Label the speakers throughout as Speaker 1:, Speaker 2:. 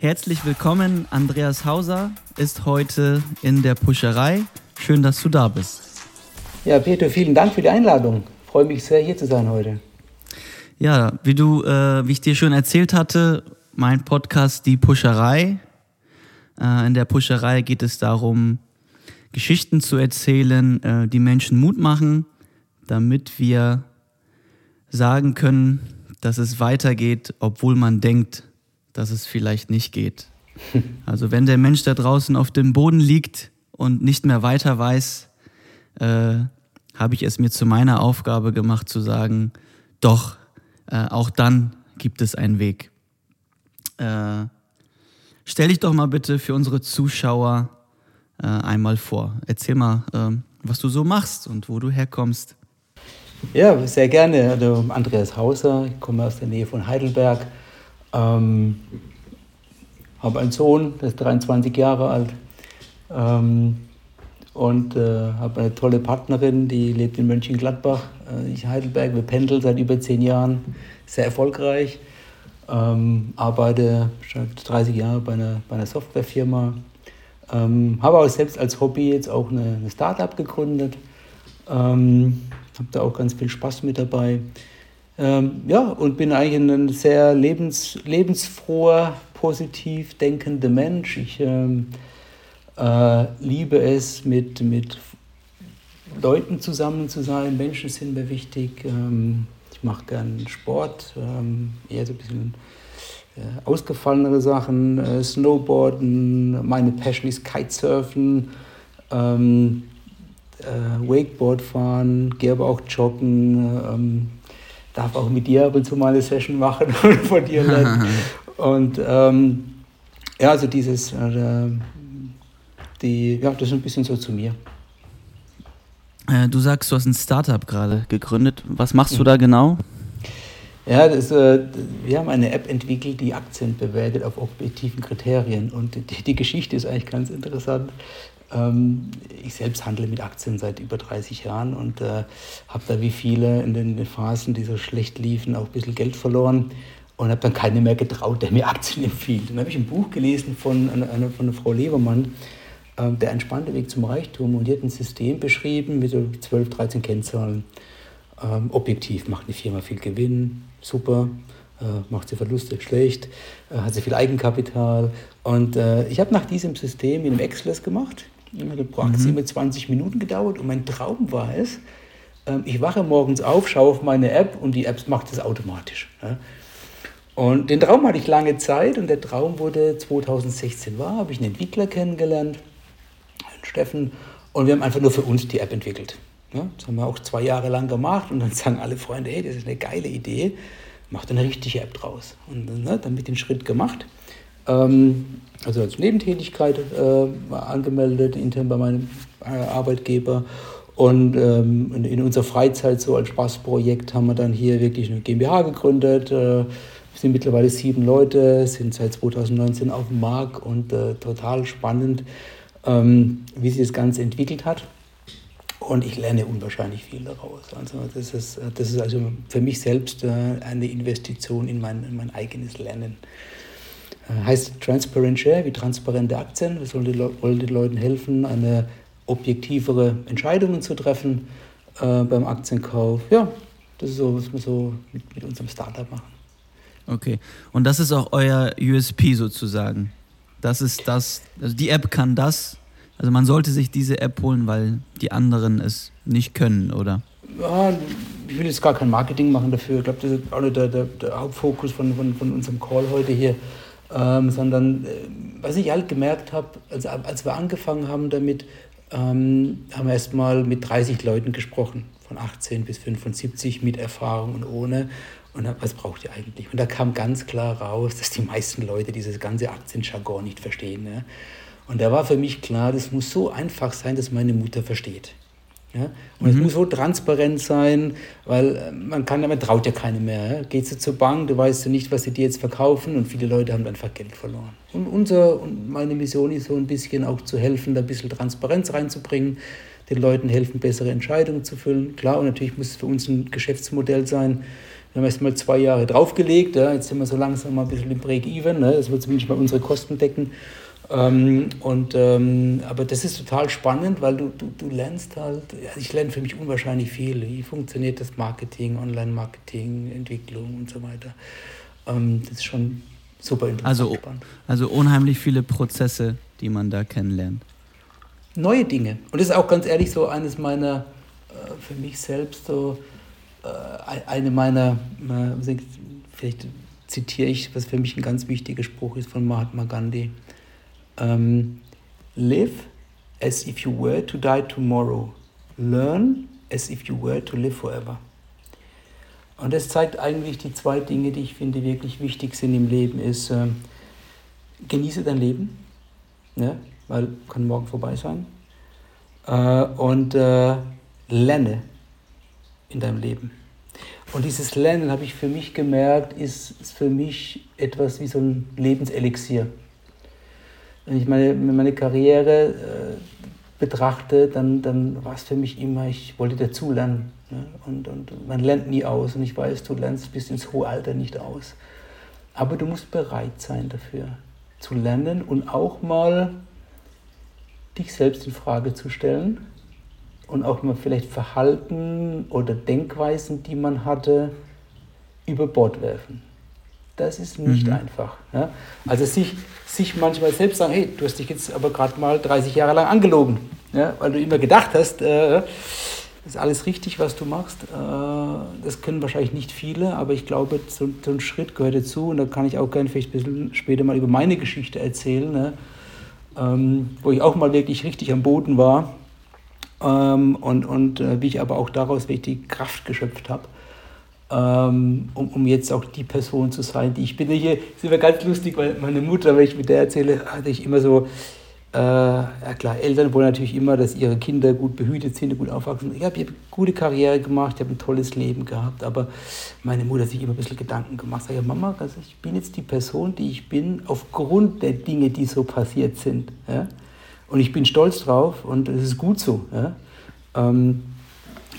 Speaker 1: Herzlich willkommen, Andreas Hauser ist heute in der Puscherei. Schön, dass du da bist.
Speaker 2: Ja, Peter, vielen Dank für die Einladung. Ich freue mich sehr, hier zu sein heute.
Speaker 1: Ja, wie du, äh, wie ich dir schon erzählt hatte, mein Podcast Die Puscherei. Äh, in der Puscherei geht es darum, Geschichten zu erzählen, äh, die Menschen Mut machen, damit wir sagen können, dass es weitergeht, obwohl man denkt, dass es vielleicht nicht geht. Also wenn der Mensch da draußen auf dem Boden liegt und nicht mehr weiter weiß, äh, habe ich es mir zu meiner Aufgabe gemacht zu sagen, doch, äh, auch dann gibt es einen Weg. Äh, stell dich doch mal bitte für unsere Zuschauer äh, einmal vor. Erzähl mal, ähm, was du so machst und wo du herkommst.
Speaker 2: Ja, sehr gerne. Also Andreas Hauser, ich komme aus der Nähe von Heidelberg. Ähm, habe einen Sohn, der ist 23 Jahre alt. Ähm, und äh, habe eine tolle Partnerin, die lebt in Mönchengladbach, äh, ich Heidelberg. Wir pendeln seit über zehn Jahren, sehr erfolgreich. Ähm, arbeite schon 30 Jahre bei einer, bei einer Softwarefirma. Ähm, habe auch selbst als Hobby jetzt auch eine, eine Startup gegründet. Ähm, habe da auch ganz viel Spaß mit dabei. Ähm, ja, und bin eigentlich ein sehr lebens, lebensfroher, positiv denkender Mensch. Ich ähm, äh, liebe es, mit, mit Leuten zusammen zu sein. Menschen sind mir wichtig. Ähm, ich mache gern Sport, ähm, eher so ein bisschen äh, ausgefallenere Sachen, äh, Snowboarden. Meine Passion ist Kitesurfen. Ähm, äh, Wakeboard fahren, gehe aber auch joggen, ähm, darf auch mit dir ab und zu mal eine Session machen und von dir lernen. und ähm, ja, also dieses, äh, die, ja, das ist ein bisschen so zu mir.
Speaker 1: Äh, du sagst, du hast ein Startup gerade gegründet. Was machst du da genau?
Speaker 2: Ja, das, äh, wir haben eine App entwickelt, die Aktien bewertet auf objektiven Kriterien. Und die, die Geschichte ist eigentlich ganz interessant. Ähm, ich selbst handle mit Aktien seit über 30 Jahren und äh, habe da wie viele in den Phasen, die so schlecht liefen, auch ein bisschen Geld verloren und habe dann keiner mehr getraut, der mir Aktien empfiehlt. Dann habe ich ein Buch gelesen von einer, von einer Frau Lebermann, äh, Der entspannte Weg zum Reichtum und die hat ein System beschrieben mit so 12, 13 Kennzahlen. Ähm, objektiv macht eine Firma viel Gewinn, super, äh, macht sie Verluste schlecht, äh, hat sie viel Eigenkapital. Und äh, ich habe nach diesem System in einem Excel gemacht, hat pro Aktie mhm. 20 Minuten gedauert und mein Traum war es, ähm, ich wache morgens auf, schaue auf meine App und die App macht das automatisch. Und den Traum hatte ich lange Zeit und der Traum wurde 2016 wahr, habe ich einen Entwickler kennengelernt, Steffen, und wir haben einfach nur für uns die App entwickelt. das haben wir auch zwei Jahre lang gemacht und dann sagen alle Freunde, hey, das ist eine geile Idee, mach eine richtige App draus. Und ne, dann mit den Schritt gemacht. Ähm, also als Nebentätigkeit äh, angemeldet, intern bei meinem äh, Arbeitgeber. Und ähm, in, in, unserer Freizeit, so als Spaßprojekt, haben wir dann hier wirklich eine GmbH gegründet. Äh, sind mittlerweile sieben Leute, sind seit 2019 auf dem Markt und äh, total spannend, ähm, wie sich das Ganze entwickelt hat. Und ich lerne unwahrscheinlich viel daraus. Also das ist, das ist also für mich selbst äh, eine Investition in mein, in mein eigenes Lernen. Heißt Transparent Share, wie transparente Aktien. Wir sollen den, wollen den Leuten helfen, eine objektivere Entscheidungen zu treffen äh, beim Aktienkauf. Ja, das ist so, was wir so mit, mit unserem Startup machen.
Speaker 1: Okay, und das ist auch euer USP sozusagen. Das ist das, also die App kann das. Also man sollte sich diese App holen, weil die anderen es nicht können, oder?
Speaker 2: Ja, ich will jetzt gar kein Marketing machen dafür. Ich glaube, das ist auch nicht der, der, der Hauptfokus von, von, von unserem Call heute hier ähm, sondern äh, was ich halt gemerkt habe, als, als wir angefangen haben damit, ähm, haben wir erstmal mit 30 Leuten gesprochen, von 18 bis 75 mit Erfahrung und ohne. Und dann, was braucht ihr eigentlich? Und da kam ganz klar raus, dass die meisten Leute dieses ganze Aktienjargon nicht verstehen. Ne? Und da war für mich klar, das muss so einfach sein, dass meine Mutter versteht. Ja? Und mhm. es muss so transparent sein, weil äh, man kann, man traut ja keine mehr. Ja? Gehst du zur Bank, du weißt du nicht, was sie dir jetzt verkaufen und viele Leute haben einfach Geld verloren. Und unser und meine Mission ist so ein bisschen auch zu helfen, da ein bisschen Transparenz reinzubringen, den Leuten helfen, bessere Entscheidungen zu füllen. Klar, und natürlich muss es für uns ein Geschäftsmodell sein, Wir haben erst mal zwei Jahre draufgelegt, ja, jetzt sind wir so langsam mal ein bisschen im Break-Even, ne, das wird zumindest mal unsere Kosten decken. Ähm, und, ähm, aber das ist total spannend, weil du, du, du lernst halt, ja, ich lerne für mich unwahrscheinlich viel. Wie funktioniert das Marketing, Online-Marketing, Entwicklung und so weiter. Ähm, das ist schon super interessant.
Speaker 1: Also, spannend. also unheimlich viele Prozesse, die man da kennenlernt.
Speaker 2: Neue Dinge. Und das ist auch ganz ehrlich so eines meiner, äh, für mich selbst so, äh, eine meiner, äh, vielleicht zitiere ich, was für mich ein ganz wichtiger Spruch ist von Mahatma Gandhi um, live as if you were to die tomorrow. Learn as if you were to live forever. Und das zeigt eigentlich die zwei Dinge, die ich finde wirklich wichtig sind im Leben, ist äh, genieße dein Leben, ne? weil kann morgen vorbei sein. Äh, und äh, lerne in deinem Leben. Und dieses Lernen, habe ich für mich gemerkt, ist für mich etwas wie so ein Lebenselixier. Wenn ich meine, meine Karriere äh, betrachte, dann, dann war es für mich immer, ich wollte dazulernen. Ne? Und, und man lernt nie aus. Und ich weiß, du lernst bis ins hohe Alter nicht aus. Aber du musst bereit sein dafür, zu lernen und auch mal dich selbst in Frage zu stellen und auch mal vielleicht Verhalten oder Denkweisen, die man hatte, über Bord werfen das ist nicht mhm. einfach. Ja? Also sich, sich manchmal selbst sagen, hey, du hast dich jetzt aber gerade mal 30 Jahre lang angelogen, ja? weil du immer gedacht hast, äh, ist alles richtig, was du machst. Äh, das können wahrscheinlich nicht viele, aber ich glaube, so, so, ein Schritt gehört dazu und da kann ich auch gerne vielleicht ein bisschen später mal über meine Geschichte erzählen, ne? ähm, wo ich auch mal wirklich richtig am Boden war ähm, und, und äh, wie ich aber auch daraus wirklich die Kraft geschöpft habe um, um jetzt auch die Person zu sein, die ich bin. Hier ist immer ganz lustig, weil meine Mutter, wenn ich mit der erzähle, hatte ich immer so, äh, ja klar, Eltern wollen natürlich immer, dass ihre Kinder gut behütet sind, gut aufwachsen. Ich habe eine gute Karriere gemacht, ich habe ein tolles Leben gehabt, aber meine Mutter hat sich immer ein bisschen Gedanken gemacht. Sag ja, Mama, also ich bin jetzt die Person, die ich bin, aufgrund der Dinge, die so passiert sind. Ja? Und ich bin stolz drauf und es ist gut so. Ja? Ähm,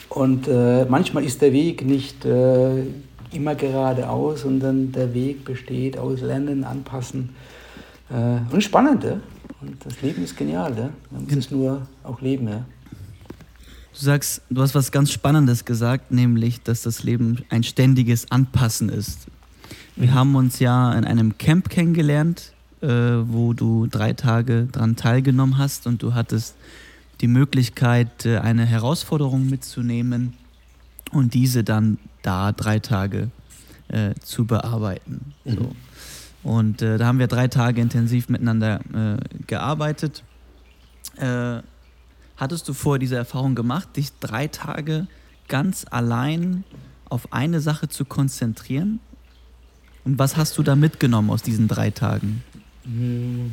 Speaker 2: und äh, manchmal ist der Weg nicht äh, immer geradeaus, sondern der Weg besteht aus Lernen, Anpassen. Äh, und spannend, ja? Und das Leben ist genial, ja? Man muss es nur auch leben, ja.
Speaker 1: Du sagst, du hast was ganz Spannendes gesagt, nämlich, dass das Leben ein ständiges Anpassen ist. Wir mhm. haben uns ja in einem Camp kennengelernt, äh, wo du drei Tage dran teilgenommen hast und du hattest die Möglichkeit, äh, eine Herausforderung mitzunehmen und diese dann da drei Tage äh, zu bearbeiten. Mhm. So. Und äh, da haben wir drei Tage intensiv miteinander äh, gearbeitet. Äh, hattest du vorher diese Erfahrung gemacht, dich drei Tage ganz allein auf eine Sache zu konzentrieren? Und was hast du da mitgenommen aus diesen drei Tagen?
Speaker 2: Mhm.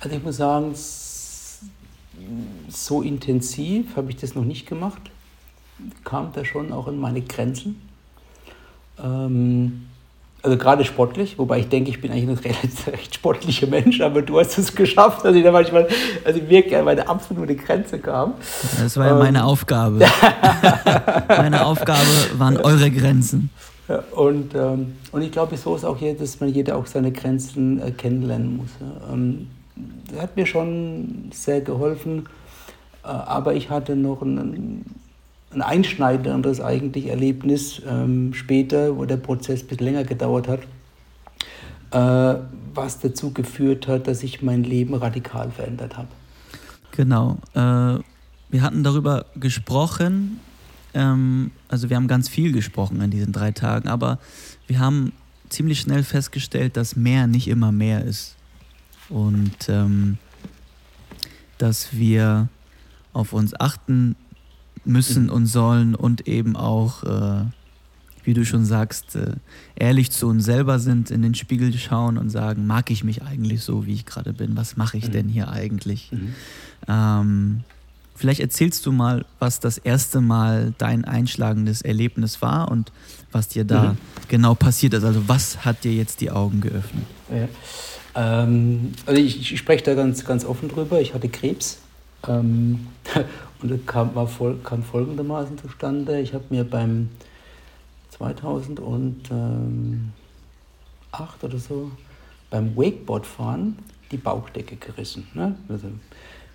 Speaker 2: Also ich muss sagen, so intensiv habe ich das noch nicht gemacht. Kam da schon auch in meine Grenzen. Ähm, also gerade sportlich, wobei ich denke, ich bin eigentlich ein recht, recht sportlicher Mensch, aber du hast es geschafft, dass ich da manchmal, also wirklich an meine absolute Grenze kam.
Speaker 1: Das war ja ähm, meine Aufgabe. meine Aufgabe waren eure Grenzen.
Speaker 2: Ja, und, ähm, und ich glaube, so ist auch hier, dass man jeder auch seine Grenzen äh, kennenlernen muss. Ja. Ähm, hat mir schon sehr geholfen. Äh, aber ich hatte noch ein, ein einschneidendes eigentlich Erlebnis ähm, später, wo der Prozess ein bisschen länger gedauert hat, äh, was dazu geführt hat, dass ich mein Leben radikal verändert habe.
Speaker 1: Genau. Äh, wir hatten darüber gesprochen, ähm, also wir haben ganz viel gesprochen in diesen drei Tagen, aber wir haben ziemlich schnell festgestellt, dass mehr nicht immer mehr ist und ähm, dass wir auf uns achten müssen mhm. und sollen und eben auch, äh, wie du schon sagst, äh, ehrlich zu uns selber sind, in den Spiegel schauen und sagen, mag ich mich eigentlich so, wie ich gerade bin? Was mache ich mhm. denn hier eigentlich? Mhm. Ähm, vielleicht erzählst du mal, was das erste Mal dein einschlagendes Erlebnis war und was dir da mhm. genau passiert ist. Also was hat dir jetzt die Augen geöffnet?
Speaker 2: Ja. Ähm, also ich, ich, spreche da ganz, ganz offen drüber. Ich hatte Krebs ähm, und das kam, voll, kam folgendermaßen zustande. Ich habe mir beim 2008 oder so beim Wakeboardfahren die Bauchdecke gerissen. Ne? Also ein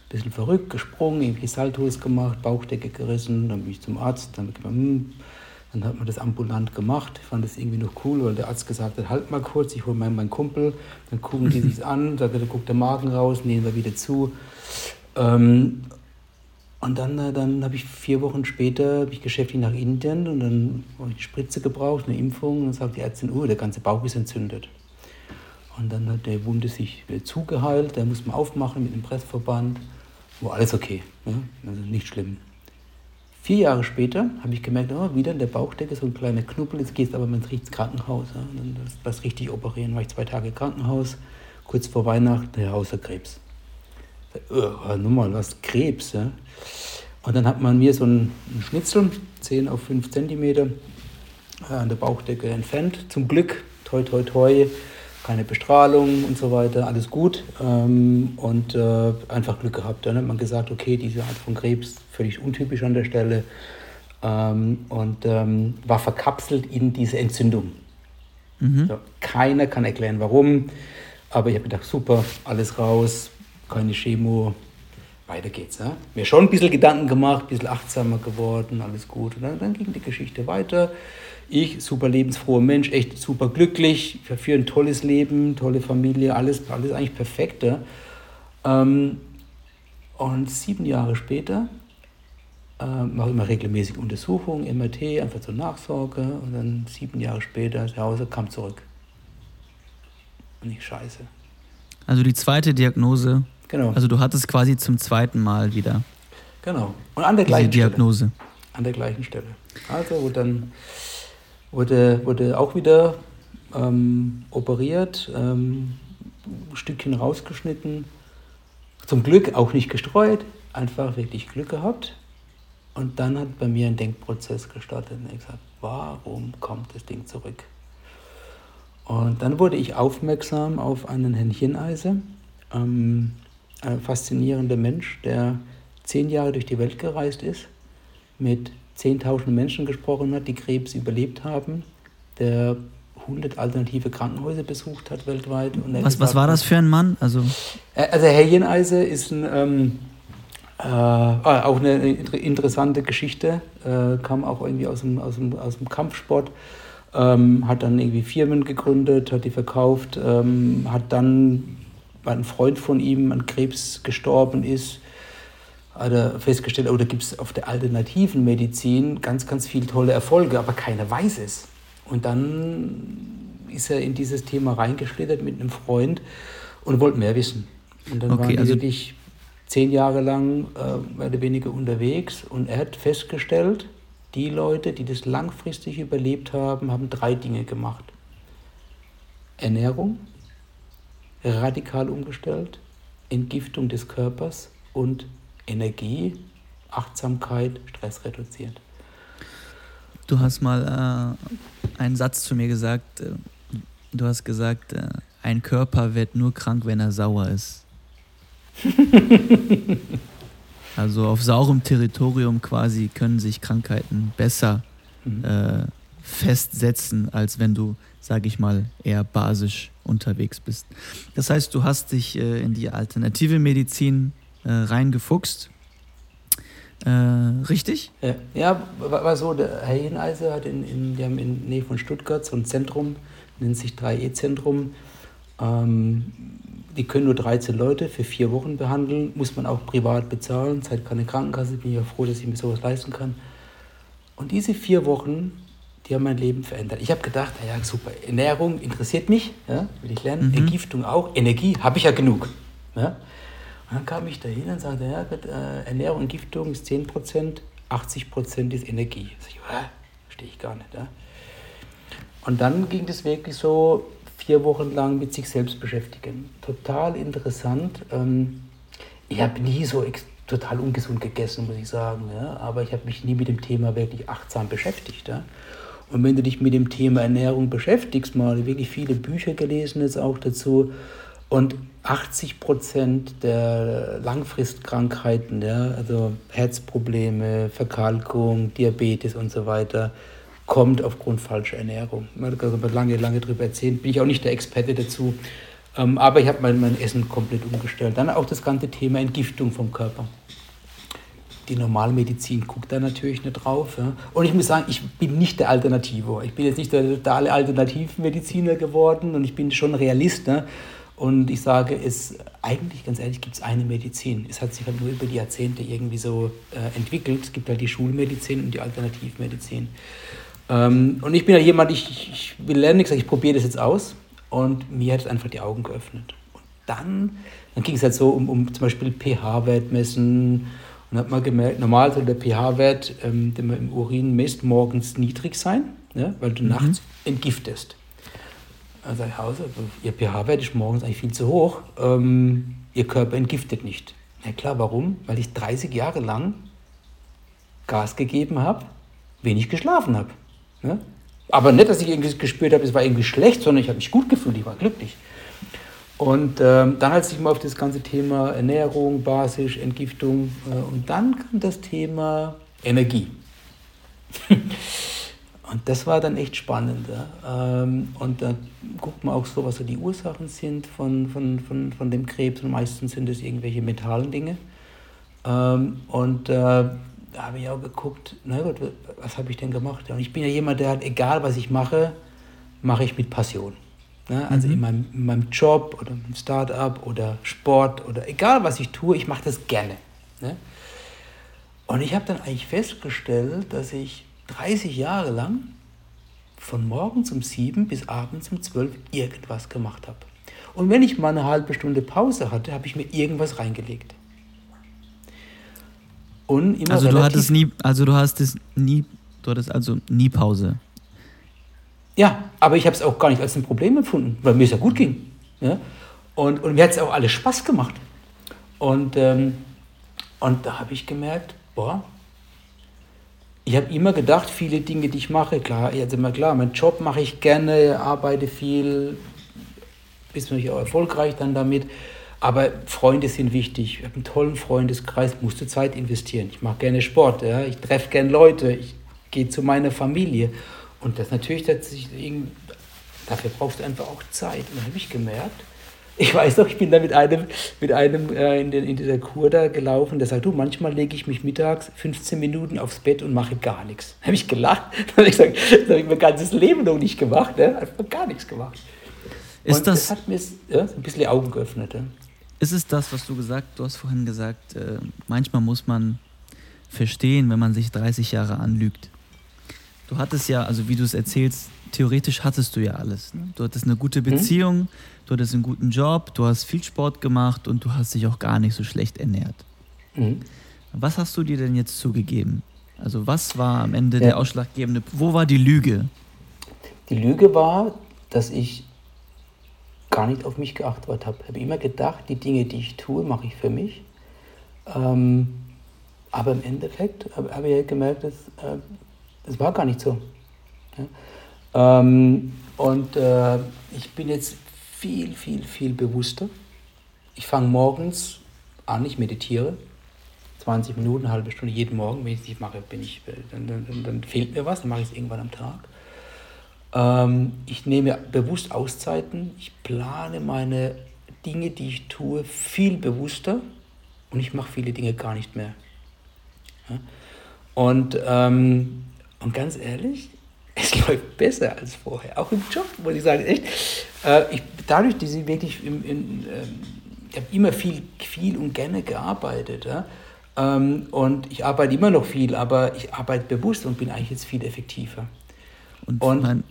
Speaker 2: bisschen verrückt, gesprungen, irgendwie Saltos gemacht, Bauchdecke gerissen, dann bin ich zum Arzt, dann, hm, dann hat man das ambulant gemacht, ich fand das irgendwie noch cool, weil der Arzt gesagt hat, halt mal kurz, ich hole meinen, meinen Kumpel, dann gucken die sich an, sagt, da guckt der Magen raus, nehmen wir wieder zu. Ähm, und dann, äh, dann habe ich vier Wochen später ich geschäftlich nach Indien und dann habe ich eine Spritze gebraucht, eine Impfung. Und dann sagt die Ärztin, oh, der ganze Bauch ist entzündet. Und dann hat der Wunde sich zugeheilt, der muss man aufmachen mit einem Pressverband. War alles okay, ja? also nicht schlimm. Vier Jahre später habe ich gemerkt, oh, wieder in der Bauchdecke so ein kleiner Knubbel, jetzt gehst aber ins Krankenhaus. Ja? dann das, richtig operieren, war ich zwei Tage Krankenhaus, kurz vor Weihnachten, der Krebs oh, nur mal was, Krebs. Ja? Und dann hat man mir so einen Schnitzel, 10 auf 5 cm, äh, an der Bauchdecke entfernt. Zum Glück, toi, toi, toi, keine Bestrahlung und so weiter, alles gut. Ähm, und äh, einfach Glück gehabt. Dann hat man gesagt, okay, diese Art von Krebs, völlig untypisch an der Stelle. Ähm, und ähm, war verkapselt in diese Entzündung. Mhm. So, keiner kann erklären, warum. Aber ich habe gedacht, super, alles raus, keine Chemo, weiter geht's. Ja? Mir schon ein bisschen Gedanken gemacht, ein bisschen achtsamer geworden, alles gut. Und dann, dann ging die Geschichte weiter. Ich, super lebensfroher Mensch, echt super glücklich, für ein tolles Leben, tolle Familie, alles, alles eigentlich perfekt. Ja? Ähm, und sieben Jahre später äh, mache ich immer regelmäßig Untersuchungen, MRT, einfach zur Nachsorge. Und dann sieben Jahre später, der Hause kam zurück. Und ich scheiße.
Speaker 1: Also die zweite Diagnose
Speaker 2: Genau.
Speaker 1: Also du hattest quasi zum zweiten Mal wieder.
Speaker 2: Genau. Und an der gleichen
Speaker 1: Diagnose.
Speaker 2: Stelle. An der gleichen Stelle. Also wurde dann wurde, wurde auch wieder ähm, operiert, ähm, ein Stückchen rausgeschnitten. Zum Glück auch nicht gestreut, einfach wirklich Glück gehabt. Und dann hat bei mir ein Denkprozess gestartet und ich gesagt, warum kommt das Ding zurück? Und dann wurde ich aufmerksam auf einen Händcheneise. Ähm, ein faszinierender Mensch, der zehn Jahre durch die Welt gereist ist, mit zehntausenden Menschen gesprochen hat, die Krebs überlebt haben, der 100 alternative Krankenhäuser besucht hat weltweit.
Speaker 1: was, was war das für ein Mann? Also,
Speaker 2: äh, also Herr Jeneise ist ein, ähm, äh, ah, auch eine interessante Geschichte, äh, kam auch irgendwie aus dem, aus dem, aus dem Kampfsport, ähm, hat dann irgendwie Firmen gegründet, hat die verkauft, ähm, hat dann weil ein Freund von ihm an Krebs gestorben ist, hat er festgestellt, oh, da gibt es auf der alternativen Medizin ganz, ganz viele tolle Erfolge, aber keiner weiß es. Und dann ist er in dieses Thema reingeschlittert mit einem Freund und wollte mehr wissen. Und dann okay, waren die also wirklich zehn Jahre lang äh, mehr oder weniger unterwegs und er hat festgestellt, die Leute, die das langfristig überlebt haben, haben drei Dinge gemacht. Ernährung, radikal umgestellt, Entgiftung des Körpers und Energie, Achtsamkeit, Stress reduziert.
Speaker 1: Du hast mal äh, einen Satz zu mir gesagt. Äh, du hast gesagt, äh, ein Körper wird nur krank, wenn er sauer ist. also auf saurem Territorium quasi können sich Krankheiten besser mhm. äh, festsetzen, als wenn du, sage ich mal, eher basisch unterwegs bist. Das heißt, du hast dich äh, in die alternative Medizin äh, reingefuchst. Äh, richtig?
Speaker 2: Ja, war, war, so, der Herr Hineiser hat in, in, die haben in Nähe von Stuttgart so ein Zentrum, nennt sich 3E-Zentrum. Ähm, die können nur 13 Leute für vier Wochen behandeln, muss man auch privat bezahlen, zahlt keine Krankenkasse, bin ich ja froh, dass ich mir sowas leisten kann. Und diese vier Wochen die haben mein Leben verändert. Ich habe gedacht, naja, super, Ernährung interessiert mich, ja, will ich lernen, mhm. Entgiftung auch, Energie habe ich ja genug. Ja. Und dann kam ich dahin und sagte, ja, äh, Ernährung, Entgiftung ist 10%, 80% ist Energie. Ich, verstehe ich gar nicht. Ja. Und dann ging das wirklich so vier Wochen lang mit sich selbst beschäftigen. Total interessant. Ähm, ich habe nie so total ungesund gegessen, muss ich sagen. Ja? Aber ich habe mich nie mit dem Thema wirklich achtsam beschäftigt. Ja? Und wenn du dich mit dem Thema Ernährung beschäftigst, mal wirklich viele Bücher gelesen jetzt auch dazu und 80 Prozent der Langfristkrankheiten, ja, also Herzprobleme, Verkalkung, Diabetes und so weiter, kommt aufgrund falscher Ernährung. Man kann lange, lange darüber erzählen, bin ich auch nicht der Experte dazu. Ähm, aber ich habe mein, mein Essen komplett umgestellt. Dann auch das ganze Thema Entgiftung vom Körper. Die Normalmedizin guckt da natürlich nicht drauf. Ja. Und ich muss sagen, ich bin nicht der Alternativor. Ich bin jetzt nicht der totale Alternativmediziner geworden und ich bin schon Realist. Ne? Und ich sage, es eigentlich, ganz ehrlich, gibt es eine Medizin. Es hat sich halt nur über die Jahrzehnte irgendwie so äh, entwickelt. Es gibt halt die Schulmedizin und die Alternativmedizin. Ähm, und ich bin ja jemand, ich, ich will lernen, ich sage, ich probiere das jetzt aus. Und mir hat es einfach die Augen geöffnet. Und dann, dann ging es halt so um, um zum Beispiel pH-Wert messen. Und hat man gemerkt, normal soll der pH-Wert, ähm, den man im Urin misst, morgens niedrig sein, ne, weil du mhm. nachts entgiftest. Dann sage ich, Hause, Ihr pH-Wert ist morgens eigentlich viel zu hoch. Ähm, Ihr Körper entgiftet nicht. Na klar, warum? Weil ich 30 Jahre lang Gas gegeben habe, wenig geschlafen habe. Ne? Aber nicht, dass ich irgendwie gespürt habe, es war irgendwie schlecht, sondern ich habe mich gut gefühlt, ich war glücklich. Und ähm, dann hat sich mal auf das ganze Thema Ernährung, Basisch, Entgiftung äh, und dann kam das Thema Energie. und das war dann echt spannend. Ja? Ähm, und da guckt man auch so, was so die Ursachen sind von, von, von, von dem Krebs. Und meistens sind es irgendwelche mentalen Dinge. Ähm, und äh, da habe ich auch geguckt, na gut, was habe ich denn gemacht? Und ich bin ja jemand, der hat, egal was ich mache, mache ich mit Passion. Ne? Also mhm. in, meinem, in meinem Job oder im Start-up oder Sport oder egal was ich tue, ich mache das gerne. Ne? Und ich habe dann eigentlich festgestellt, dass ich 30 Jahre lang von morgens um 7 bis abends um 12 irgendwas gemacht habe. Und wenn ich mal eine halbe Stunde Pause hatte, habe ich mir irgendwas reingelegt.
Speaker 1: Und immer also du hattest nie, also du hast es nie, du hattest also nie Pause.
Speaker 2: Ja, aber ich habe es auch gar nicht als ein Problem empfunden, weil mir es ja gut ging. Ja? Und, und mir hat es auch alles Spaß gemacht. Und, ähm, und da habe ich gemerkt, boah, ich habe immer gedacht, viele Dinge, die ich mache, klar, jetzt immer klar, meinen Job mache ich gerne, arbeite viel, bin natürlich auch erfolgreich dann damit. Aber Freunde sind wichtig. Ich habe einen tollen Freundeskreis, musste Zeit investieren. Ich mache gerne Sport, ja? ich treffe gerne Leute, ich gehe zu meiner Familie. Und das natürlich, das dafür brauchst du einfach auch Zeit. Und dann habe ich gemerkt, ich weiß noch, ich bin da mit einem, mit einem äh, in, den, in dieser Kur da gelaufen, der sagt, du, manchmal lege ich mich mittags 15 Minuten aufs Bett und mache gar nichts. Da habe ich gelacht. Dann habe ich gesagt, das habe ich mein ganzes Leben noch nicht gemacht. Ne? Einfach gar nichts gemacht. Ist und das, das hat mir ja, ein bisschen die Augen geöffnet. Ja?
Speaker 1: ist es das, was du gesagt, du hast vorhin gesagt, äh, manchmal muss man verstehen, wenn man sich 30 Jahre anlügt. Du hattest ja, also wie du es erzählst, theoretisch hattest du ja alles. Ne? Du hattest eine gute mhm. Beziehung, mhm. Du hattest einen guten Job, du hast viel Sport gemacht und du hast dich auch gar nicht so schlecht ernährt. Mhm. Was hast du dir denn jetzt zugegeben? Also was war am Ende ja. der ausschlaggebende, wo war die Lüge?
Speaker 2: Die Lüge war, dass ich gar nicht auf mich geachtet habe. Ich habe immer gedacht, die Dinge, die ich tue, mache ich für mich. Ähm, aber im Endeffekt habe hab ich halt gemerkt, dass, äh, das war gar nicht so. Ja? Ähm, und äh, ich bin jetzt viel, viel, viel bewusster. Ich fange morgens an, ich meditiere. 20 Minuten, halbe Stunde jeden Morgen. Wenn ich es nicht mache, bin ich, dann, dann, dann fehlt mir was, dann mache ich es irgendwann am Tag. Ähm, ich nehme bewusst Auszeiten. Ich plane meine Dinge, die ich tue, viel bewusster und ich mache viele Dinge gar nicht mehr. Und, ähm, und ganz ehrlich, es läuft besser als vorher, auch im Job, muss ich sagen. Echt. Äh, ich, dadurch, dass ich wirklich, im, in, äh, ich habe immer viel, viel und gerne gearbeitet. Ja? Ähm, und ich arbeite immer noch viel, aber ich arbeite bewusst und bin eigentlich jetzt viel effektiver.
Speaker 1: Und, und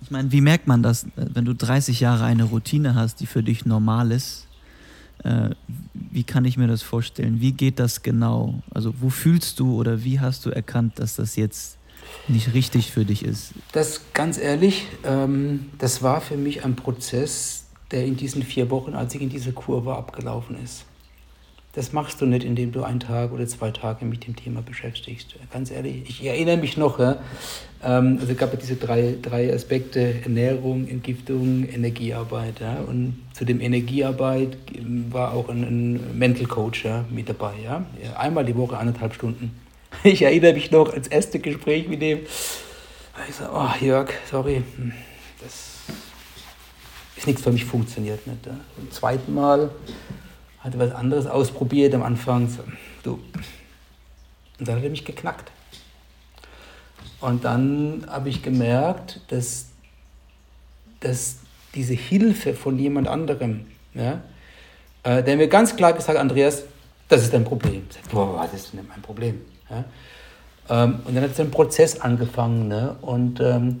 Speaker 1: ich meine, wie merkt man das, wenn du 30 Jahre eine Routine hast, die für dich normal ist? Äh, wie kann ich mir das vorstellen? Wie geht das genau? Also, wo fühlst du oder wie hast du erkannt, dass das jetzt nicht richtig für dich ist?
Speaker 2: Das ganz ehrlich, ähm, das war für mich ein Prozess, der in diesen vier Wochen, als ich in dieser Kurve abgelaufen ist. Das machst du nicht, indem du einen Tag oder zwei Tage mit dem Thema beschäftigst. Ganz ehrlich, ich erinnere mich noch, ja, ähm, also es gab ja diese drei, drei Aspekte, Ernährung, Entgiftung, Energiearbeit. Ja, und zu dem Energiearbeit war auch ein, ein Mental Coach ja, mit dabei. Ja. Einmal die Woche, anderthalb Stunden. Ich erinnere mich noch ans erste Gespräch mit dem. Ich sage, oh Jörg, sorry, hm, das ist nichts für mich funktioniert nicht. Beim zweiten Mal hat er was anderes ausprobiert am Anfang. So, du. Und dann hat er mich geknackt. Und dann habe ich gemerkt, dass, dass diese Hilfe von jemand anderem, ja, äh, der mir ganz klar gesagt hat, Andreas, das ist dein Problem. Ich sag, boah, das ist nicht mein Problem. Ja. Ähm, und dann hat so ein Prozess angefangen. Ne? Und ähm,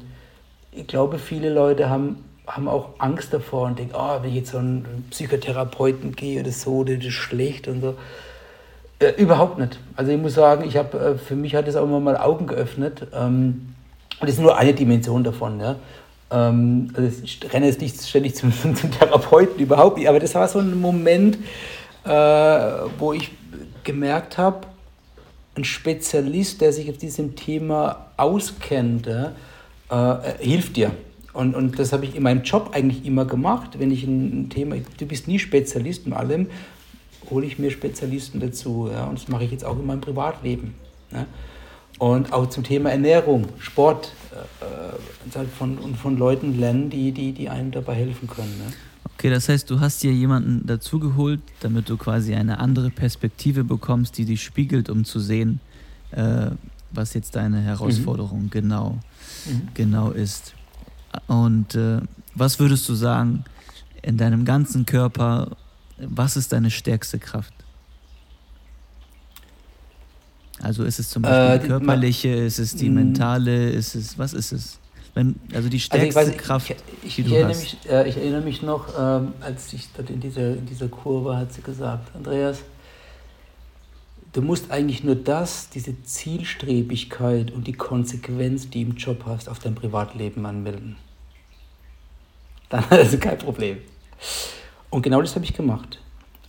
Speaker 2: ich glaube, viele Leute haben, haben auch Angst davor und denken, oh, wenn ich jetzt so einen Psychotherapeuten gehe oder so, das ist schlecht und so. Äh, überhaupt nicht. Also ich muss sagen, ich habe äh, für mich hat es auch immer mal Augen geöffnet. Ähm, und das ist nur eine Dimension davon. Ja. Ähm, also ich renne jetzt nicht ständig zum, zum, Therapeuten, überhaupt nicht. Aber das war so ein Moment, äh, wo ich gemerkt habe, ein Spezialist, der sich auf diesem Thema auskennt, äh, hilft dir. Und, und das habe ich in meinem Job eigentlich immer gemacht, wenn ich ein Thema, du bist nie Spezialist in allem, hole ich mir Spezialisten dazu. Ja, und das mache ich jetzt auch in meinem Privatleben. Ja. Und auch zum Thema Ernährung, Sport, äh, halt von, und von Leuten lernen, die, die, die einem dabei helfen können. Ne?
Speaker 1: Okay, das heißt, du hast dir jemanden dazugeholt, damit du quasi eine andere Perspektive bekommst, die dich spiegelt, um zu sehen, äh, was jetzt deine Herausforderung mhm. genau, mhm. genau ist. Und äh, was würdest du sagen, in deinem ganzen Körper was ist deine stärkste Kraft? Also ist es zum Beispiel äh, die körperliche, ist es die mentale, ist es, was ist es? Wenn, also die stärkste also ich weiß, Kraft,
Speaker 2: ich, ich, die du hast. Mich, äh, ich erinnere mich noch, ähm, als ich dort in dieser, in dieser Kurve hat sie gesagt, Andreas, du musst eigentlich nur das, diese Zielstrebigkeit und die Konsequenz, die du im Job hast, auf dein Privatleben anmelden. Dann hast du kein Problem. Und genau das habe ich gemacht.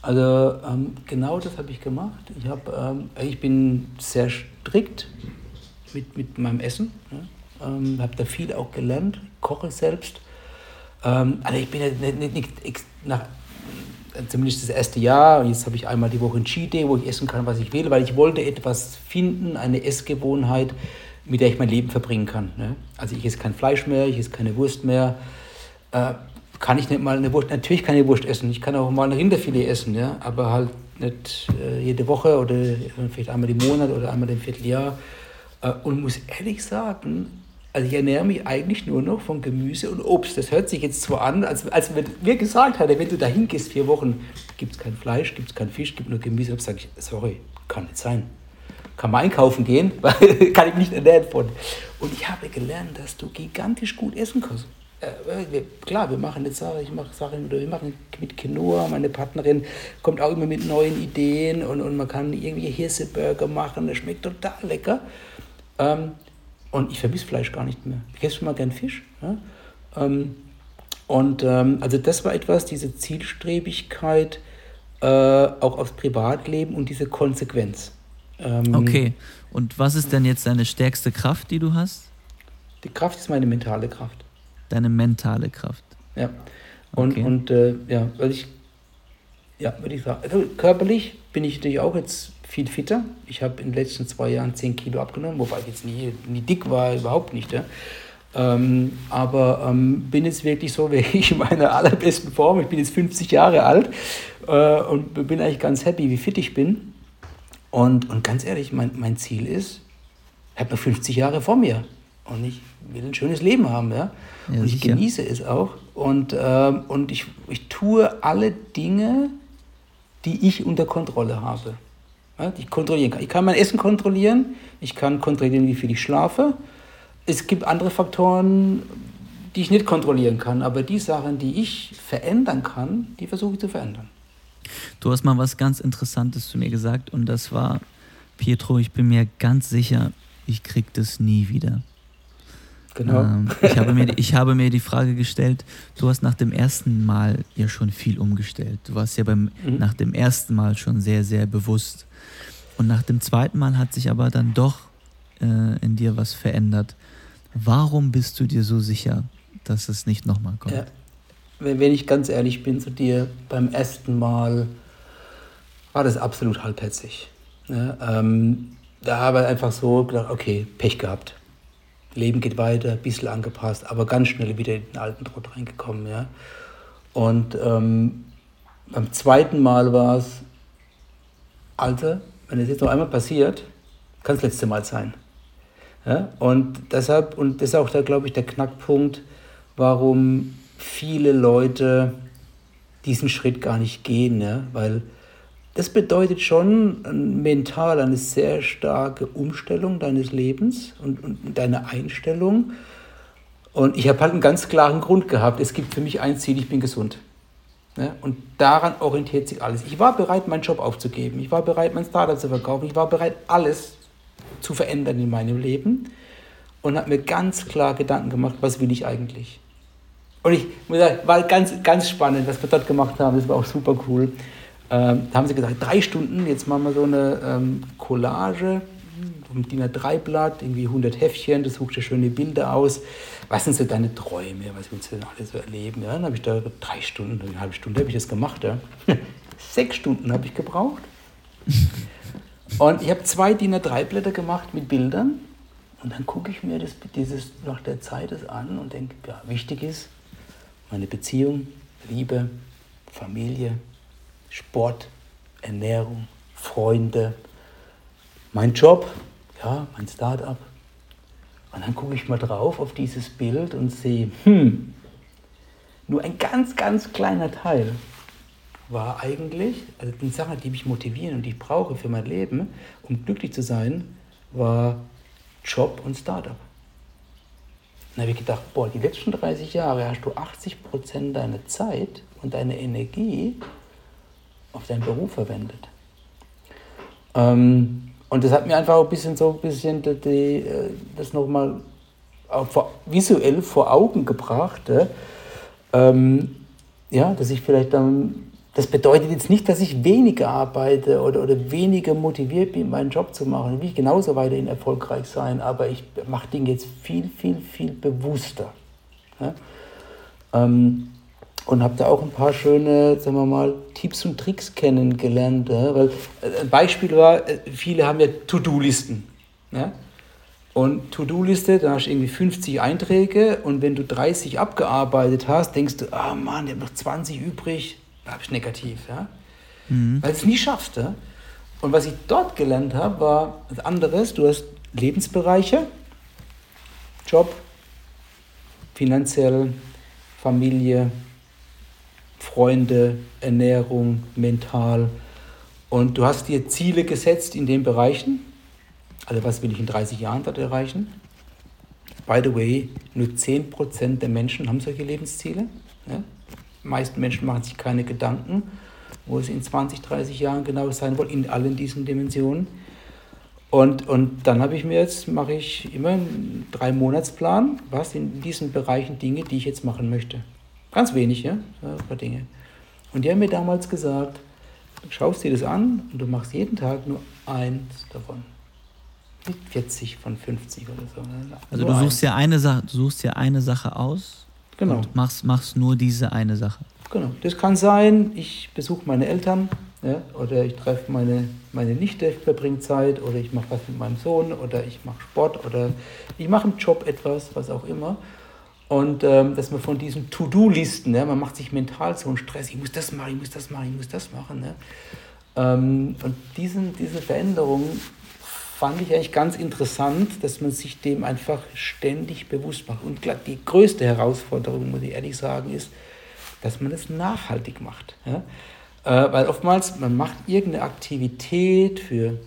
Speaker 2: Also ähm, genau das habe ich gemacht. Ich, hab, ähm, ich bin sehr strikt mit, mit meinem Essen. Ne? Ähm, habe da viel auch gelernt, koche selbst. Ähm, also ich bin ja nicht, nicht, nicht nach, zumindest das erste Jahr, jetzt habe ich einmal die Woche ein Cheat Day, wo ich essen kann, was ich will, weil ich wollte etwas finden, eine Essgewohnheit, mit der ich mein Leben verbringen kann. Ne? Also ich esse kein Fleisch mehr, ich esse keine Wurst mehr. Äh, kann ich nicht mal eine Wurst, natürlich kann ich Wurst essen, ich kann auch mal ein Rinderfilet essen, ja, aber halt nicht äh, jede Woche oder vielleicht einmal im Monat oder einmal im Vierteljahr. Äh, und muss ehrlich sagen, also ich ernähre mich eigentlich nur noch von Gemüse und Obst. Das hört sich jetzt zwar an, als, als mir gesagt hatte, wenn du da hingehst, vier Wochen, gibt es kein Fleisch, gibt es kein Fisch, gibt nur Gemüse. Da sage ich, sorry, kann nicht sein. Kann mal einkaufen gehen, weil kann ich nicht ernähren von. Und ich habe gelernt, dass du gigantisch gut essen kannst äh, klar, wir machen jetzt Sachen, ich mache Sachen, wir machen mit Quinoa, meine Partnerin kommt auch immer mit neuen Ideen und, und man kann irgendwie Hirseburger machen, das schmeckt total lecker. Ähm, und ich vermisse Fleisch gar nicht mehr. Ich esse schon mal gern Fisch. Ja? Ähm, und ähm, also das war etwas, diese Zielstrebigkeit äh, auch aufs Privatleben und diese Konsequenz.
Speaker 1: Ähm, okay, und was ist denn jetzt deine stärkste Kraft, die du hast?
Speaker 2: Die Kraft ist meine mentale Kraft
Speaker 1: deine mentale Kraft.
Speaker 2: Ja. Und, okay. und äh, ja, weil ich, ja, würde ich sagen, also körperlich bin ich natürlich auch jetzt viel fitter. Ich habe in den letzten zwei Jahren 10 Kilo abgenommen, wobei ich jetzt nie, nie dick war, überhaupt nicht. Ja. Ähm, aber ähm, bin jetzt wirklich so, wie ich in meiner allerbesten Form. Ich bin jetzt 50 Jahre alt äh, und bin eigentlich ganz happy, wie fit ich bin. Und, und ganz ehrlich, mein, mein Ziel ist, ich habe noch 50 Jahre vor mir und ich will ein schönes Leben haben. Ja? ja und ich sicher. genieße es auch. Und, äh, und ich, ich tue alle Dinge, die ich unter Kontrolle habe. Ja, die ich kontrollieren kann. Ich kann mein Essen kontrollieren, ich kann kontrollieren, wie viel ich schlafe. Es gibt andere Faktoren, die ich nicht kontrollieren kann, aber die Sachen, die ich verändern kann, die versuche ich zu verändern.
Speaker 1: Du hast mal was ganz Interessantes zu mir gesagt und das war, Pietro, ich bin mir ganz sicher, ich krieg das nie wieder. Genau. Ähm, ich, habe mir, ich habe mir die Frage gestellt, du hast nach dem ersten Mal ja schon viel umgestellt. Du warst ja beim, mhm. nach dem ersten Mal schon sehr, sehr bewusst. Und nach dem zweiten Mal hat sich aber dann doch äh, in dir was verändert. Warum bist du dir so sicher, dass es nicht nochmal kommt? Ja.
Speaker 2: Wenn, wenn ich ganz ehrlich bin zu dir, beim ersten Mal war das absolut halbherzig. Ja, ähm, da habe ich einfach so gedacht, okay, Pech gehabt. Leben geht weiter, ein bisschen angepasst, aber ganz schnell wieder in den alten Trott reingekommen. Ja. Und ähm, beim zweiten Mal war es, Alter, wenn es jetzt noch einmal passiert, kann es das letzte Mal sein. Ja? Und deshalb, und das ist auch glaube ich, der Knackpunkt, warum viele Leute diesen Schritt gar nicht gehen. Ja? Weil das bedeutet schon mental eine sehr starke Umstellung deines Lebens und, und deine Einstellung. Und ich habe halt einen ganz klaren Grund gehabt. Es gibt für mich ein Ziel, ich bin gesund. Ja, und daran orientiert sich alles. Ich war bereit, meinen Job aufzugeben. Ich war bereit, mein Startup zu verkaufen. Ich war bereit, alles zu verändern in meinem Leben und habe mir ganz klar Gedanken gemacht, was will ich eigentlich. Und ich muss sagen, war ganz, ganz spannend, was wir dort gemacht haben. Das war auch super cool. Ähm, da haben sie gesagt, drei Stunden, jetzt machen wir so eine ähm, Collage, ein DIN A3-Blatt, irgendwie 100 Heftchen, das sucht dir schöne Bilder aus. Was sind so deine Träume? Was willst du denn alles so erleben? Ja, dann habe ich da drei Stunden, eine halbe Stunde habe ich das gemacht. Ja. Sechs Stunden habe ich gebraucht. Und ich habe zwei DIN A3-Blätter gemacht mit Bildern. Und dann gucke ich mir das, dieses nach der Zeit das an und denke, ja, wichtig ist meine Beziehung, Liebe, Familie, Sport, Ernährung, Freunde, mein Job, ja, mein Start-up. Und dann gucke ich mal drauf auf dieses Bild und sehe, hm, nur ein ganz, ganz kleiner Teil war eigentlich, also die Sache, die mich motivieren und die ich brauche für mein Leben, um glücklich zu sein, war Job und Startup. Dann habe ich gedacht, boah, die letzten 30 Jahre hast du 80 Prozent deiner Zeit und deiner Energie auf deinen Beruf verwendet. Ähm, und das hat mir einfach ein bisschen so ein bisschen die, äh, das nochmal visuell vor Augen gebracht. Ähm, ja, dass ich vielleicht dann das bedeutet jetzt nicht, dass ich weniger arbeite oder, oder weniger motiviert bin, meinen Job zu machen. Ich will genauso weiterhin erfolgreich sein, aber ich mache Dinge jetzt viel, viel, viel bewusster. Ja? Ähm, und habe da auch ein paar schöne, sagen wir mal, Tipps und Tricks kennengelernt. Ja? Weil äh, ein Beispiel war, äh, viele haben ja To-Do-Listen. Ja? Und To-Do-Liste, da hast du irgendwie 50 Einträge und wenn du 30 abgearbeitet hast, denkst du, ah oh Mann, ich habe noch 20 übrig, habe ich negativ, ja? Mhm. weil es nie schaffst. Ja? Und was ich dort gelernt habe, war was anderes. Du hast Lebensbereiche, Job, finanziell, Familie, Freunde, Ernährung, mental. Und du hast dir Ziele gesetzt in den Bereichen. Also was will ich in 30 Jahren dort erreichen? By the way, nur 10% der Menschen haben solche Lebensziele. Ja? Die meisten Menschen machen sich keine Gedanken, wo sie in 20, 30 Jahren genau sein wollen, in allen diesen Dimensionen. Und, und dann habe ich mir jetzt, mache ich immer einen drei Monatsplan, was in diesen Bereichen Dinge, die ich jetzt machen möchte. Ganz wenig, ja, ein paar Dinge. Und die haben mir damals gesagt, du schaust dir das an und du machst jeden Tag nur eins davon. Nicht 40 von 50 oder so.
Speaker 1: Ne? Also du suchst, ja eine Sache, du suchst ja eine Sache aus Genau. Und machst, machst nur diese eine Sache.
Speaker 2: Genau. Das kann sein, ich besuche meine Eltern ja, oder ich treffe meine, meine Nichte, verbringe Zeit oder ich mache was mit meinem Sohn oder ich mache Sport oder ich mache im Job etwas, was auch immer. Und ähm, dass man von diesen To-Do-Listen, ja, man macht sich mental so einen Stress, ich muss das machen, ich muss das machen, ich muss das machen. Ja. Ähm, und diesen, diese Veränderung fand ich eigentlich ganz interessant, dass man sich dem einfach ständig bewusst macht. Und die größte Herausforderung, muss ich ehrlich sagen, ist, dass man es nachhaltig macht. Ja? Äh, weil oftmals, man macht irgendeine Aktivität für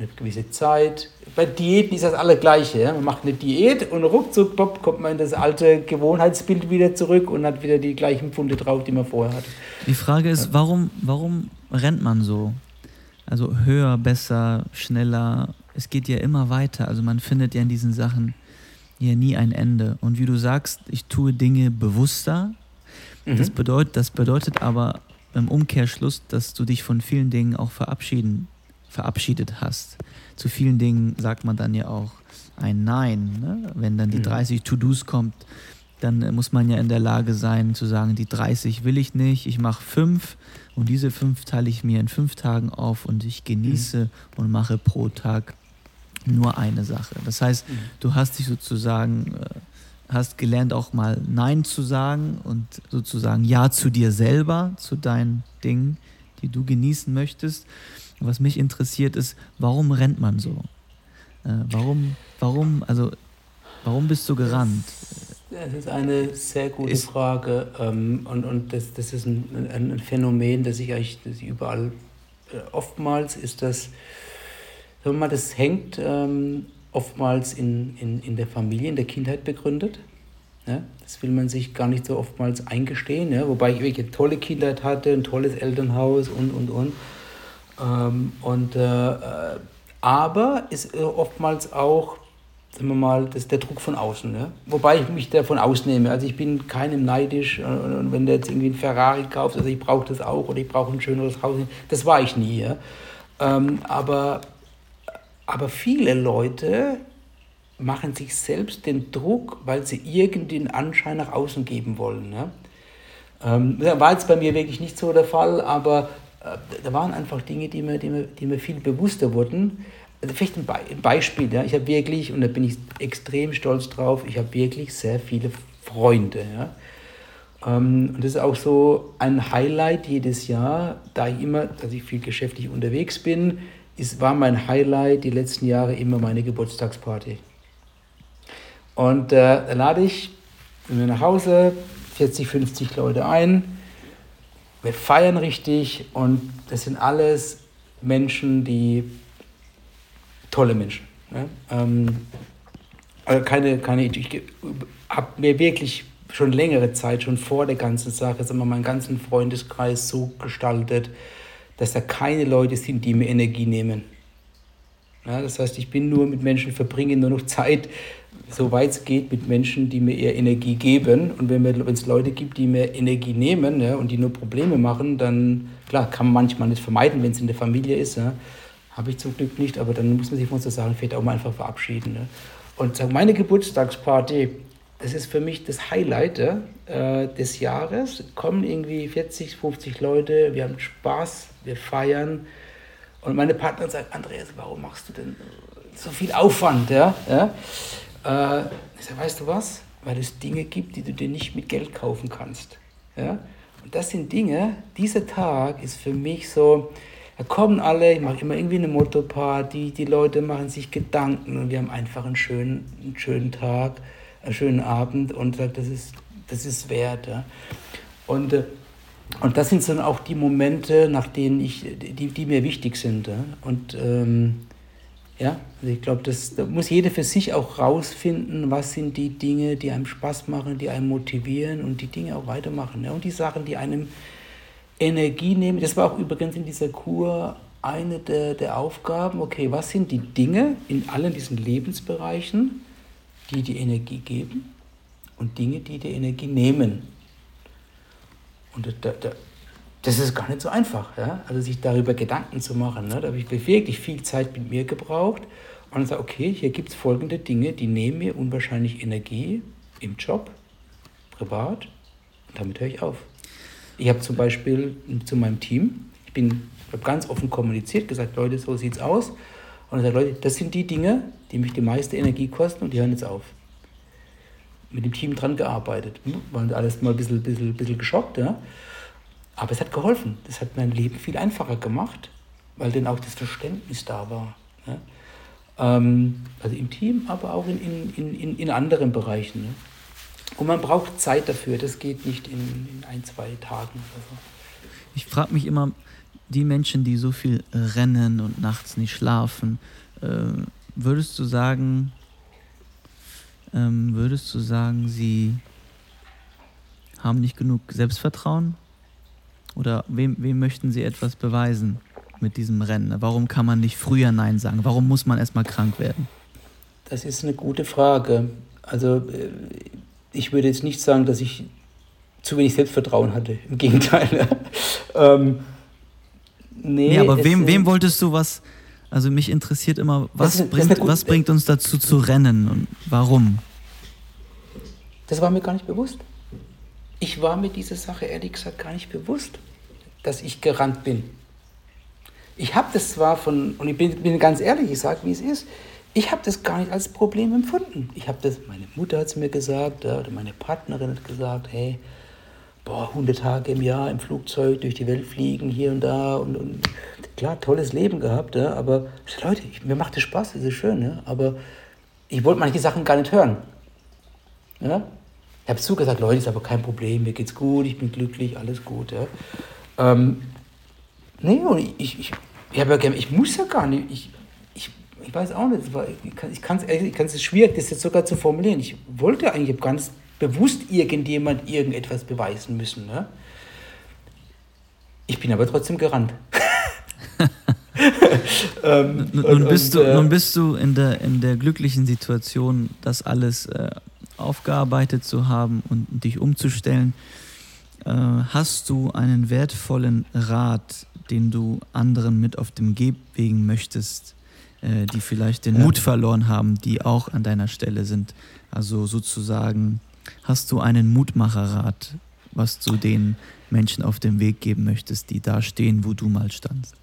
Speaker 2: eine gewisse Zeit. Bei Diäten ist das Allergleiche. Ja? Man macht eine Diät und ruckzuck pop, kommt man in das alte Gewohnheitsbild wieder zurück und hat wieder die gleichen Pfunde drauf, die man vorher hatte.
Speaker 1: Die Frage ist, warum, warum rennt man so? Also höher, besser, schneller, es geht ja immer weiter. Also man findet ja in diesen Sachen ja nie ein Ende. Und wie du sagst, ich tue Dinge bewusster. Mhm. Das, bedeutet, das bedeutet aber im Umkehrschluss, dass du dich von vielen Dingen auch verabschieden, verabschiedet hast. Zu vielen Dingen sagt man dann ja auch ein Nein. Ne? Wenn dann die mhm. 30 To-Dos kommt, dann muss man ja in der Lage sein zu sagen, die 30 will ich nicht, ich mache fünf und diese fünf teile ich mir in fünf Tagen auf und ich genieße mhm. und mache pro Tag nur eine Sache. Das heißt, mhm. du hast dich sozusagen, äh, hast gelernt auch mal Nein zu sagen und sozusagen Ja zu dir selber, zu deinen Dingen, die du genießen möchtest. Was mich interessiert ist, warum rennt man so? Äh, warum, warum, also, warum bist du gerannt?
Speaker 2: Das ist eine sehr gute ist Frage ähm, und, und das, das ist ein, ein, Phänomen, das ich eigentlich das ich überall, äh, oftmals ist das, sagen wir mal, das hängt ähm, oftmals in, in, in der Familie, in der Kindheit begründet. Ja? Das will man sich gar nicht so oftmals eingestehen, ja? wobei ich eine tolle Kindheit hatte, ein tolles Elternhaus und, und, und. Ähm, und äh, äh aber ist oftmals auch sagen wir mal, das der Druck von außen. Ne? Wobei ich mich davon ausnehme. Also ich bin keinem neidisch. Äh, und wenn der jetzt irgendwie ein Ferrari kauft, also ich brauche das auch oder ich brauche ein schöneres Haus. Das war ich nie. Ja? Ähm, aber, aber viele Leute machen sich selbst den Druck, weil sie irgendeinen Anschein nach außen geben wollen. Ne? Ähm, war jetzt bei mir wirklich nicht so der Fall, aber äh, da waren einfach Dinge, die mir, die, mir, die mir viel bewusster wurden also vielleicht ein, Be ein Beispiel, ja. ich habe wirklich, und da bin ich extrem stolz drauf, ich habe wirklich sehr viele Freunde. Ja. Ähm, und das ist auch so ein Highlight jedes Jahr, da ich immer, dass ich viel geschäftlich unterwegs bin, ist, war mein Highlight die letzten Jahre immer meine Geburtstagsparty. Und äh, da lade ich mir nach Hause 40, 50 Leute ein. Wir feiern richtig und das sind alles Menschen, die tolle Menschen. Ne? Ähm, also keine, keine, ich habe mir wirklich schon längere Zeit, schon vor der ganzen Sache, sagen wir, meinen ganzen Freundeskreis so gestaltet, dass da keine Leute sind, die mir Energie nehmen. Ja, das heißt, ich bin nur mit Menschen, verbringe nur noch Zeit, soweit es geht, mit Menschen, die mir eher Energie geben. Und wenn es Leute gibt, die mir Energie nehmen ja, und die nur Probleme machen, dann, klar, kann man manchmal nicht vermeiden, wenn es in der Familie ist. Ja. Habe ich zum Glück nicht, aber dann muss man sich von so Sachen vielleicht auch mal einfach verabschieden. Ne? Und meine Geburtstagsparty, das ist für mich das Highlight äh, des Jahres. Kommen irgendwie 40, 50 Leute, wir haben Spaß, wir feiern. Und meine Partnerin sagt, Andreas, warum machst du denn so viel Aufwand? Ja? Ja? Äh, ich sage, weißt du was? Weil es Dinge gibt, die du dir nicht mit Geld kaufen kannst. Ja? Und das sind Dinge, dieser Tag ist für mich so, da kommen alle, ich mache immer irgendwie eine Motoparty, die Leute machen sich Gedanken und wir haben einfach einen schönen, einen schönen Tag, einen schönen Abend und sagt, das ist, das ist wert. Ja. Und, äh, und das sind dann auch die Momente, nach denen ich, die, die mir wichtig sind. Ja. Und ähm, ja, also ich glaube, da muss jeder für sich auch rausfinden, was sind die Dinge, die einem Spaß machen, die einem motivieren und die Dinge auch weitermachen. Ja. Und die Sachen, die einem Energie nehmen. Das war auch übrigens in dieser Kur eine der, der Aufgaben. Okay, was sind die Dinge in allen diesen Lebensbereichen, die die Energie geben und Dinge, die die Energie nehmen? Und da, da, das ist gar nicht so einfach, ja? also sich darüber Gedanken zu machen. Ne? Da habe ich wirklich viel Zeit mit mir gebraucht und sage, okay, hier gibt es folgende Dinge, die nehmen mir unwahrscheinlich Energie im Job, privat und damit höre ich auf. Ich habe zum Beispiel zu meinem Team, ich bin habe ganz offen kommuniziert, gesagt, Leute, so sieht's aus. Und sage, Leute, das sind die Dinge, die mich die meiste Energie kosten und die hören jetzt auf. Mit dem Team dran gearbeitet. Waren alles mal ein bisschen, bisschen, bisschen geschockt, ja. Aber es hat geholfen. Das hat mein Leben viel einfacher gemacht, weil dann auch das Verständnis da war. Ja? Ähm, also im Team, aber auch in, in, in, in anderen Bereichen. Ne? Und man braucht Zeit dafür, das geht nicht in, in ein, zwei Tagen. So.
Speaker 1: Ich frage mich immer, die Menschen, die so viel rennen und nachts nicht schlafen, äh, würdest du sagen, ähm, würdest du sagen, sie haben nicht genug Selbstvertrauen? Oder wem, wem möchten sie etwas beweisen mit diesem Rennen? Warum kann man nicht früher Nein sagen? Warum muss man erstmal krank werden?
Speaker 2: Das ist eine gute Frage. Also äh, ich würde jetzt nicht sagen, dass ich zu wenig Selbstvertrauen hatte. Im Gegenteil. ähm,
Speaker 1: nee, nee, aber wem, wem wolltest du was? Also mich interessiert immer, was, ist, bringt, was bringt uns dazu zu rennen und warum?
Speaker 2: Das war mir gar nicht bewusst. Ich war mir dieser Sache ehrlich gesagt gar nicht bewusst, dass ich gerannt bin. Ich habe das zwar von, und ich bin, bin ganz ehrlich, ich sage, wie es ist, ich habe das gar nicht als Problem empfunden. Ich habe das, meine Mutter hat es mir gesagt, oder meine Partnerin hat gesagt, hey, boah, 100 Tage im Jahr im Flugzeug durch die Welt fliegen, hier und da und, und klar, tolles Leben gehabt, ja, aber Leute, ich, mir macht das Spaß, das ist schön, ja, aber ich wollte manche Sachen gar nicht hören. Ja? Ich habe zugesagt, Leute, ist aber kein Problem, mir geht's gut, ich bin glücklich, alles gut. Ja? Ähm, nee, und ich, ich, ich, ja, ich muss ja gar nicht, ich, ich, ich weiß auch nicht, ich kann es ich es schwierig, das jetzt sogar zu formulieren. Ich wollte eigentlich ganz bewusst irgendjemand irgendetwas beweisen müssen. Ne? Ich bin aber trotzdem gerannt.
Speaker 1: ähm, nun, und, bist und, du, äh, nun bist du in der, in der glücklichen Situation, das alles äh, aufgearbeitet zu haben und dich umzustellen. Äh, hast du einen wertvollen Rat, den du anderen mit auf dem Gehwegen möchtest, äh, die vielleicht den ja. Mut verloren haben, die auch an deiner Stelle sind? Also sozusagen, hast du einen Mutmacherrat, was du den Menschen auf dem Weg geben möchtest, die da stehen, wo du mal standst?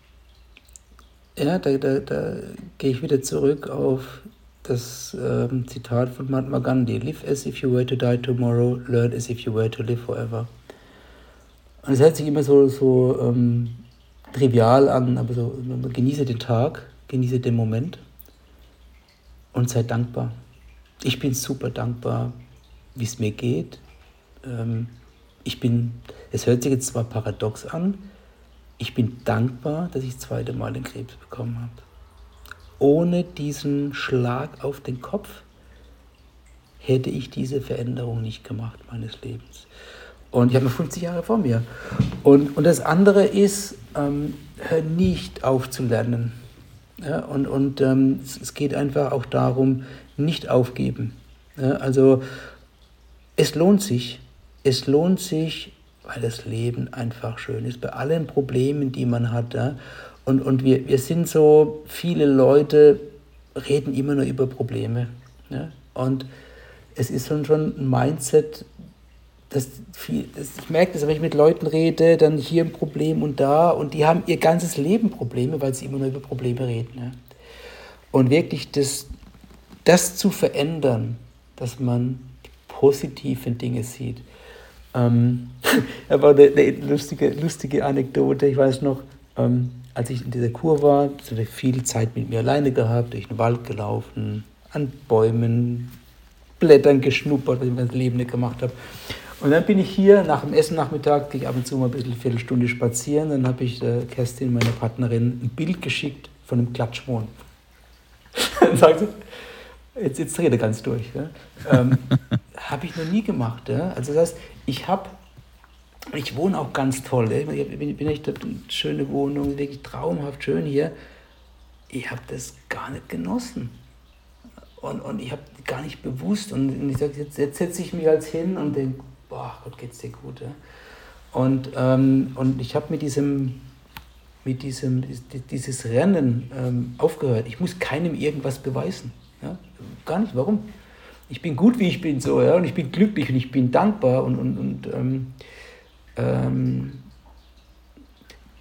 Speaker 2: Ja, da, da, da gehe ich wieder zurück auf das ähm, Zitat von Mahatma Gandhi: Live as if you were to die tomorrow, learn as if you were to live forever. Und es hört sich immer so, so ähm, trivial an, aber so, genieße den Tag, genieße den Moment und sei dankbar. Ich bin super dankbar, wie es mir geht. Ähm, ich bin, es hört sich jetzt zwar paradox an, ich bin dankbar, dass ich das zweite Mal den Krebs bekommen habe. Ohne diesen Schlag auf den Kopf hätte ich diese Veränderung nicht gemacht meines Lebens. Und ich habe noch 50 Jahre vor mir. Und, und das andere ist, ähm, hör nicht auf zu lernen. Ja, und und ähm, es, geht einfach auch darum, nicht aufgeben. Ja, also es lohnt sich. Es lohnt sich, weil das Leben einfach schön ist, bei allen Problemen, die man hat. Ja? Und, und wir, wir sind so, viele Leute reden immer nur über Probleme. Ja? Und es ist schon, schon ein Mindset, das viel, das, ich merke das, wenn ich mit Leuten rede, dann hier ein Problem und da, und die haben ihr ganzes Leben Probleme, weil sie immer nur über Probleme reden. Ja? Und wirklich das, das zu verändern, dass man die positiven Dinge sieht, ähm, aber eine, eine, lustige, lustige Anekdote, ich weiß noch, ähm, als ich in dieser Kur war, so viel Zeit mit mir alleine gehabt, durch den Wald gelaufen, an Bäumen, Blättern geschnuppert, was ich mein Leben nicht gemacht habe. Und dann bin ich hier nach dem Essen Nachmittag, gehe ich ab und zu mal ein bisschen eine Viertelstunde spazieren. Dann habe ich äh, Kerstin, meine Partnerin, ein Bild geschickt von einem Klatschmohn. dann sagt sie, jetzt, jetzt er ganz durch. Ja? Ähm, habe ich noch nie gemacht. Ja? Also das heißt, ich habe, ich wohne auch ganz toll. Ich bin, echt eine schöne Wohnung, wirklich traumhaft schön hier. Ich habe das gar nicht genossen. Und, und ich habe gar nicht bewusst. Und ich sage, jetzt, jetzt setze ich mich als hin und denke, boah, Gott geht's dir gut. Ja? Und, ähm, und ich habe mit diesem, mit diesem, dieses Rennen ähm, aufgehört. Ich muss keinem irgendwas beweisen. Ja? Gar nicht. Warum? ich bin gut, wie ich bin, so, ja, und ich bin glücklich und ich bin dankbar und, und, und ähm, ähm,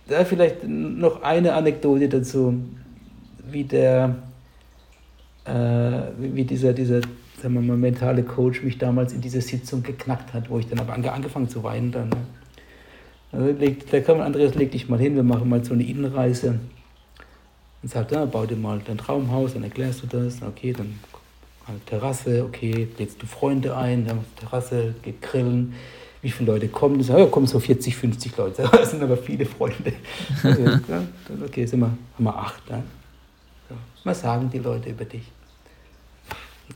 Speaker 2: da vielleicht noch eine Anekdote dazu, wie der, äh, wie dieser, dieser sagen wir mal, mentale Coach mich damals in dieser Sitzung geknackt hat, wo ich dann aber angefangen zu weinen dann. Ne? Also, da kam Andreas, leg dich mal hin, wir machen mal so eine Innenreise. Und sagt, ja, bau dir mal dein Traumhaus, dann erklärst du das, okay, dann Terrasse, okay, lädst du Freunde ein, dann Terrasse, geht grillen. Wie viele Leute kommen? Das, ja, kommen so 40, 50 Leute. Das sind aber viele Freunde. ja, okay, sind wir, haben wir acht. Ja. Was sagen die Leute über dich?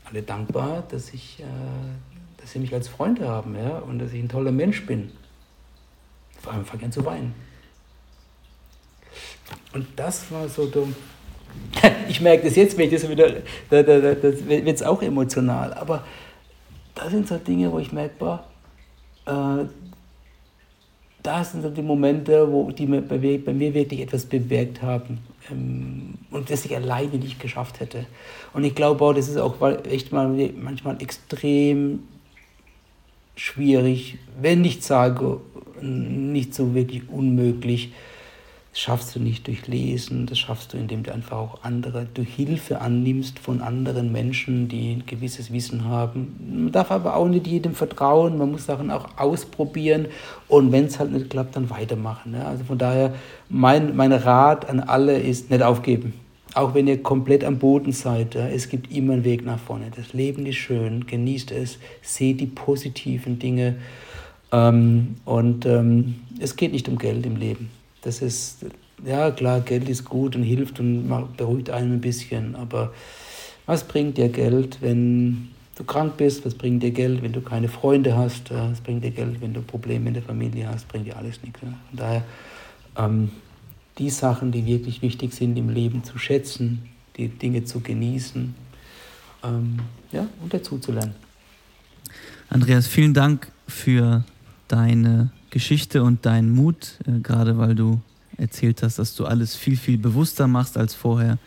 Speaker 2: Alle dankbar, dass, ich, äh, dass sie mich als Freund haben ja, und dass ich ein toller Mensch bin. Vor allem fange an zu weinen. Und das war so dumm. Ich merke das jetzt, wenn ich das wieder, da, da, da, das wird es auch emotional. Aber das sind so Dinge, wo ich merke, boah, äh, das sind so die Momente, wo die bei mir, bei mir wirklich etwas bewirkt haben ähm, und das ich alleine nicht geschafft hätte. Und ich glaube auch, das ist auch echt mal manchmal extrem schwierig, wenn nicht sage, nicht so wirklich unmöglich, Das schaffst du nicht durch Lesen, das schaffst du, indem du einfach auch andere, du Hilfe annimmst von anderen Menschen, die ein gewisses Wissen haben. Man darf aber auch nicht jedem vertrauen, man muss Sachen auch ausprobieren und wenn es halt nicht klappt, dann weitermachen. Ne? Also von daher, mein, mein Rat an alle ist, nicht aufgeben. Auch wenn ihr komplett am Boden seid, ja, es gibt immer einen Weg nach vorne. Das Leben ist schön, genießt es, seht die positiven Dinge. Ähm, und ähm, es geht nicht um Geld im Leben. Das ist, ja klar, Geld ist gut und hilft und beruhigt einen ein bisschen, aber was bringt dir Geld, wenn du krank bist? Was bringt dir Geld, wenn du keine Freunde hast? Was bringt dir Geld, wenn du Probleme in der Familie hast? Bringt dir alles nichts. Von daher, ähm, die Sachen, die wirklich wichtig sind im Leben zu schätzen, die Dinge zu genießen ähm, ja, und dazu zu lernen.
Speaker 1: Andreas, vielen Dank für deine Geschichte und deinen Mut, äh, gerade weil du erzählt hast, dass du alles viel, viel bewusster machst als vorher.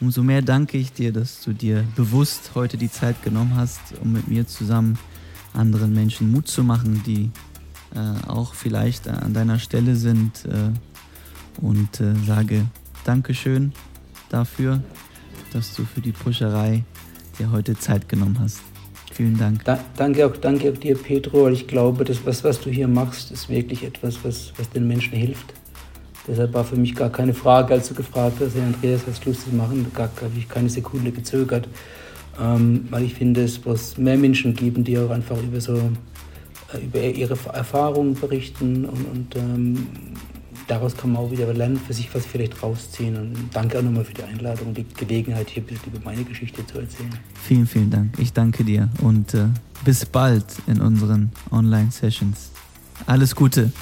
Speaker 1: Umso mehr danke ich dir, dass du dir bewusst heute die Zeit genommen hast, um mit mir zusammen anderen Menschen Mut zu machen, die äh, auch vielleicht an deiner Stelle sind. Äh, und äh, sage Dankeschön dafür, dass du für die Puscherei dir heute Zeit genommen hast. Vielen Dank.
Speaker 2: Da, danke, auch, danke auch dir, Pedro. Ich glaube, das, was, was du hier machst, ist wirklich etwas, was, was den Menschen hilft. Deshalb war für mich gar keine Frage, als du gefragt hast, hey Andreas, du Lust zu machen? Gar habe ich keine Sekunde gezögert. Ähm, weil ich finde, es muss mehr Menschen geben, die auch einfach über so äh, über ihre Erfahrungen berichten und, und ähm, daraus kann man auch wieder lernen, für sich was vielleicht rausziehen. Und danke auch nochmal für die Einladung und die Gelegenheit, hier ein bisschen über meine Geschichte zu erzählen.
Speaker 1: Vielen, vielen Dank. Ich danke dir und äh, bis bald in unseren Online-Sessions. Alles Gute.